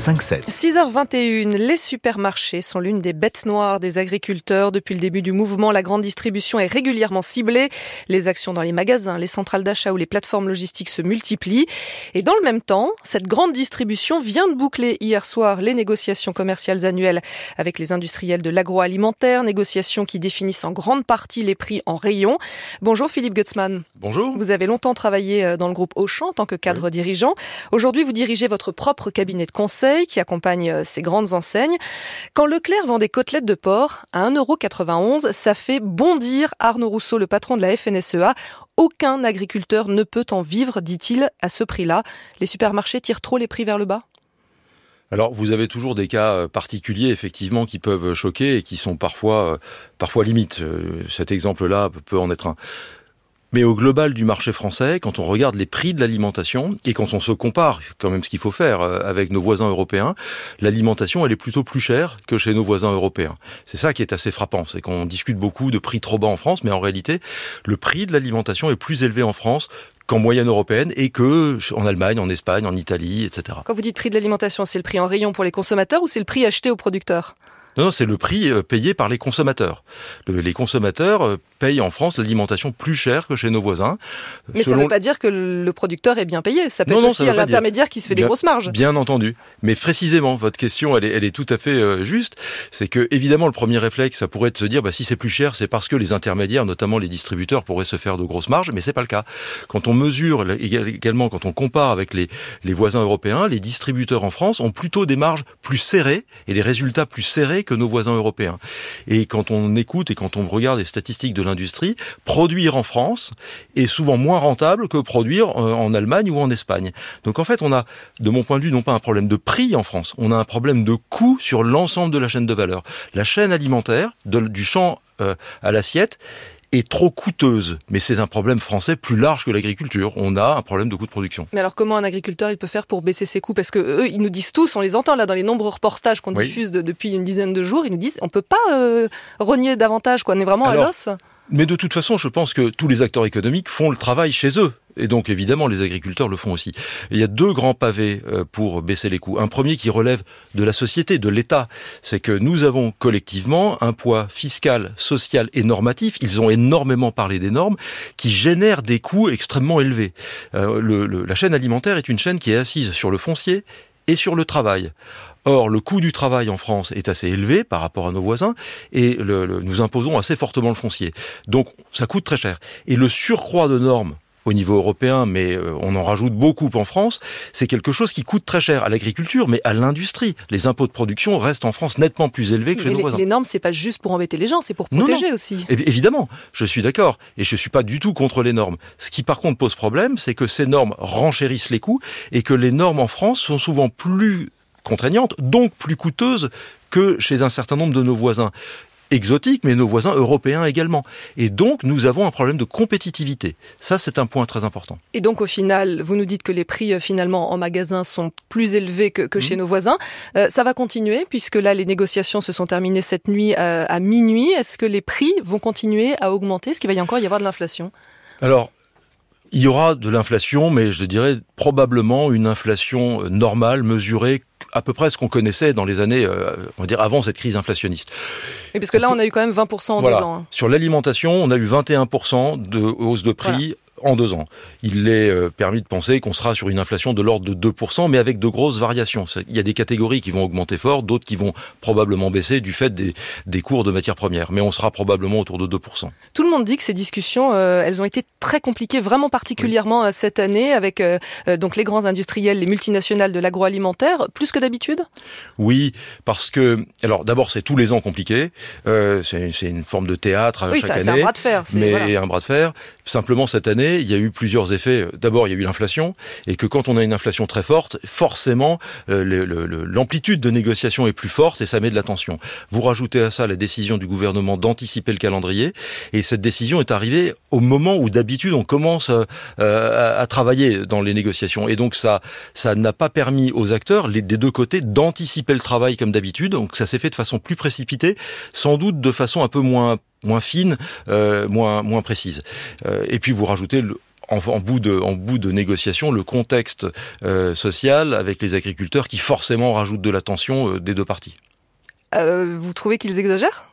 6h21, les supermarchés sont l'une des bêtes noires des agriculteurs. Depuis le début du mouvement, la grande distribution est régulièrement ciblée. Les actions dans les magasins, les centrales d'achat ou les plateformes logistiques se multiplient. Et dans le même temps, cette grande distribution vient de boucler hier soir les négociations commerciales annuelles avec les industriels de l'agroalimentaire, négociations qui définissent en grande partie les prix en rayon. Bonjour Philippe Gutzmann. Bonjour. Vous avez longtemps travaillé euh, dans le groupe Auchan en tant que cadre dirigeant. Aujourd'hui, vous dirigez votre propre cabinet de conseil qui accompagne euh, ces grandes enseignes. Quand Leclerc vend des côtelettes de porc à 1,91€, ça fait bondir Arnaud Rousseau, le patron de la FNSEA. Aucun agriculteur ne peut en vivre, dit-il, à ce prix-là. Les supermarchés tirent trop les prix vers le bas alors, vous avez toujours des cas euh, particuliers, effectivement, qui peuvent choquer et qui sont parfois, euh, parfois limites. Cet exemple-là peut en être un. Mais au global du marché français, quand on regarde les prix de l'alimentation et quand on se compare, quand même ce qu'il faut faire euh, avec nos voisins européens, l'alimentation elle est plutôt plus chère que chez nos voisins européens. C'est ça qui est assez frappant, c'est qu'on discute beaucoup de prix trop bas en France, mais en réalité, le prix de l'alimentation est plus élevé en France qu'en moyenne européenne et que en Allemagne, en Espagne, en Italie, etc. Quand vous dites prix de l'alimentation, c'est le prix en rayon pour les consommateurs ou c'est le prix acheté aux producteurs? Non, c'est le prix euh, payé par les consommateurs. les consommateurs euh, payent en France l'alimentation plus chère que chez nos voisins. Mais ça ne veut pas dire que le producteur est bien payé. Ça peut être aussi l'intermédiaire qui se fait des grosses marges. Bien entendu. Mais précisément, votre question, elle est, elle est tout à fait euh, juste. C'est que, évidemment, le premier réflexe, ça pourrait être de se dire, bah, si c'est plus cher, c'est parce que les intermédiaires, notamment les distributeurs, pourraient se faire de grosses marges. Mais c'est pas le cas. Quand on mesure également, quand on compare avec les, les voisins européens, les distributeurs en France ont plutôt des marges plus serrées et des résultats plus serrés que nos voisins européens. Et quand on écoute et quand on regarde les statistiques de l'industrie, produire en France est souvent moins rentable que produire euh, en Allemagne ou en Espagne. Donc en fait, on a, de mon point de vue, non pas un problème de prix en France, on a un problème de coût sur l'ensemble de la chaîne de valeur. La chaîne alimentaire, du champ euh, à l'assiette, est trop coûteuse. Mais c'est un problème français plus large que l'agriculture. On a un problème de coût de production. Mais alors comment un agriculteur il peut faire pour baisser ses coûts? Parce que eux, ils nous disent tous, on les entend là dans les nombreux reportages qu'on diffuse depuis une dizaine de jours, ils nous disent on peut pas euh, rogner davantage, quoi. On est vraiment à l'os. Mais de toute façon, je pense que tous les acteurs économiques font le travail chez eux. Et donc évidemment, les agriculteurs le font aussi. il y a deux grands pavés euh, pour baisser les coûts. Un premier qui relève de la société, de l'État. C'est que nous avons collectivement un poids fiscal, social et normatif. Ils ont énormément parlé des normes qui génèrent des coûts extrêmement élevés. Euh, la chaîne alimentaire est une chaîne qui est assise sur le foncier et sur le travail. Or, le coût du travail en France est assez élevé par rapport à nos voisins et nous imposons assez fortement le foncier. Donc, ça coûte très cher. Et le surcroît de normes au niveau européen, mais euh, on en rajoute beaucoup en France, c'est quelque chose qui coûte très cher à l'agriculture, mais à l'industrie. Les impôts de production restent en France nettement plus élevés que chez nos voisins. Les normes, c'est pas juste pour embêter les gens, c'est pour protéger aussi. Évidemment, je suis d'accord, et je suis pas du tout contre les normes. Ce qui par contre pose problème, c'est que ces normes renchérissent les coûts et que les normes en France sont souvent plus contraignantes, donc plus coûteuses que chez un certain nombre de nos voisins exotiques, mais nos voisins européens également. Et donc, nous avons un problème de compétitivité. Ça, c'est un point très important. Et donc, au final, vous nous dites que les prix, euh, finalement, en magasin sont plus élevés que, chez mhm. nos voisins. Euh, ça va continuer, puisque là, les négociations se sont terminées cette nuit euh, à minuit. Est-ce que les prix vont continuer à augmenter? Est-ce qu'il va y encore y avoir de l'inflation? Alors, il y aura de l'inflation, mais je dirais probablement une inflation normale, mesurée à peu près ce qu'on connaissait dans les années, euh, on va dire, avant cette crise inflationniste. Et parce que là, on a eu quand même 20% en deux ans. Hein. Sur l'alimentation, on a eu 21% de hausse de prix en deux ans. Il est euh, permis de penser qu'on sera sur une inflation de l'ordre de 2%, mais avec de grosses variations. Il y a des catégories qui vont augmenter fort, d'autres qui vont probablement baisser du fait des, des cours de matières premières, mais on sera probablement autour de 2%. Tout le monde dit que ces discussions, euh, elles ont été très compliquées, vraiment particulièrement euh, cette année, avec donc les grands industriels, les multinationales de l'agroalimentaire, plus que d'habitude? Oui, parce que, alors d'abord c'est tous les ans compliqué, c'est une forme de théâtre oui, chaque année. c'est un bras de fer. Mais un bras de fer. Simplement cette année, il y a eu plusieurs effets. D'abord, il y a eu l'inflation, et que quand on a une inflation très forte, forcément, euh, l'amplitude de négociation est plus forte et ça met de la tension. Vous rajoutez à ça la décision du gouvernement d'anticiper le calendrier, et cette décision est arrivée au moment où d'habitude on commence euh, à, travailler dans les négociations. Et donc ça, ça n'a pas permis aux acteurs des deux côtés d'anticiper le travail comme d'habitude. Donc ça s'est fait de façon plus précipitée, sans doute de façon un peu moins moins fines, moins moins précises. et puis vous rajoutez le, en, bout de, en bout de négociation le contexte euh, social avec les agriculteurs qui forcément rajoutent de la tension euh, des deux parties. Euh, vous trouvez qu'ils exagèrent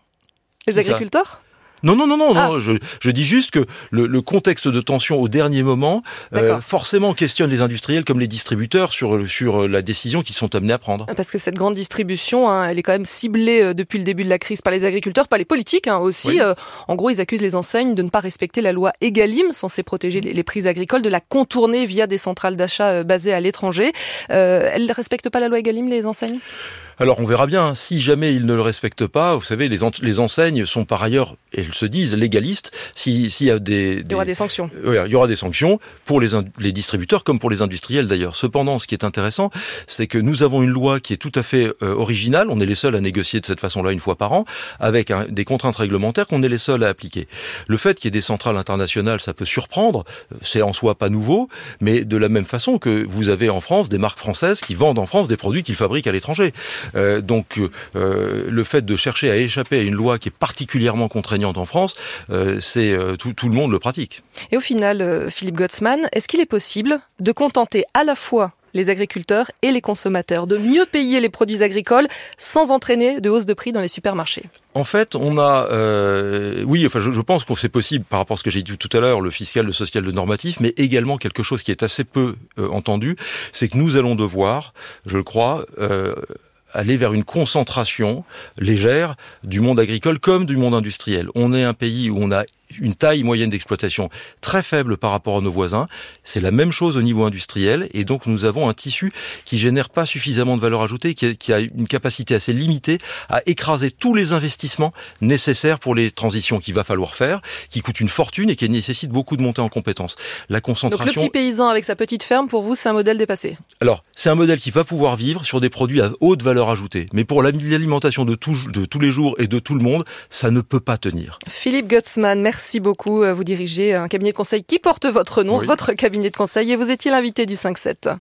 Les agriculteurs? Non, non, non, non, non. Ah. Je, je, dis juste que le, le, contexte de tension au dernier moment euh, forcément questionne les industriels comme les distributeurs sur, sur la décision qu'ils sont amenés à prendre. Parce que cette grande distribution, hein, elle est quand même ciblée euh, depuis le début de la crise par les agriculteurs, par les politiques hein, aussi. Euh, en gros, ils accusent les enseignes de ne pas respecter la loi Egalim, censée protéger les, les prix agricoles, de la contourner via des centrales d'achat basées à l'étranger. Euh, elles ne respectent pas la loi Egalim, les enseignes? Alors on verra bien, si jamais ils ne le respectent pas, vous savez, les, les enseignes sont par ailleurs, elles se disent légalistes, s'il y a des, Il y aura des sanctions. Oui, il y aura des sanctions pour les, les distributeurs comme pour les industriels d'ailleurs. Cependant, ce qui est intéressant, c'est que nous avons une loi qui est tout à fait euh, originale, on est les seuls à négocier de cette façon-là une fois par an, avec des contraintes réglementaires qu'on est les seuls à appliquer. Le fait qu'il y ait des centrales internationales, ça peut surprendre, c'est en soi pas nouveau, mais de la même façon que vous avez en France des marques françaises qui vendent en France des produits qu'ils fabriquent à l'étranger. Euh, donc euh, le fait de chercher à échapper à une loi qui est particulièrement contraignante en France, euh, c'est tout, tout, le monde le pratique. Et au final, Philippe Gottsman, est-ce qu'il est possible de contenter à la fois les agriculteurs et les consommateurs, de mieux payer les produits agricoles sans entraîner de hausse de prix dans les supermarchés? En fait, on a, euh, oui, enfin, je, je pense que c'est possible par rapport à ce que j'ai dit tout à l'heure, le fiscal, le social, le normatif, mais également quelque chose qui est assez peu entendu, c'est que nous allons devoir, je le crois, euh, aller vers une concentration légère du monde agricole comme du monde industriel. On est un pays où on a une taille moyenne d'exploitation très faible par rapport à nos voisins. C'est la même chose au niveau industriel et donc nous avons un tissu qui génère pas suffisamment de valeur ajoutée, qui a, une capacité assez limitée à écraser tous les investissements nécessaires pour les transitions qu'il va falloir faire, qui coûtent une fortune et qui nécessitent beaucoup de montée en compétences. La concentration. Donc le petit paysan avec sa petite ferme, pour vous, c'est un modèle dépassé. Alors c'est un modèle qui va pouvoir vivre sur des produits à haute valeur ajoutée, mais pour l'alimentation de, de tous les jours et de tout le monde, ça ne peut pas tenir. Philippe Gutzmann, merci Merci beaucoup. Vous dirigez un cabinet de conseil qui porte votre nom, votre cabinet de conseil, et vous étiez l'invité du 5-7.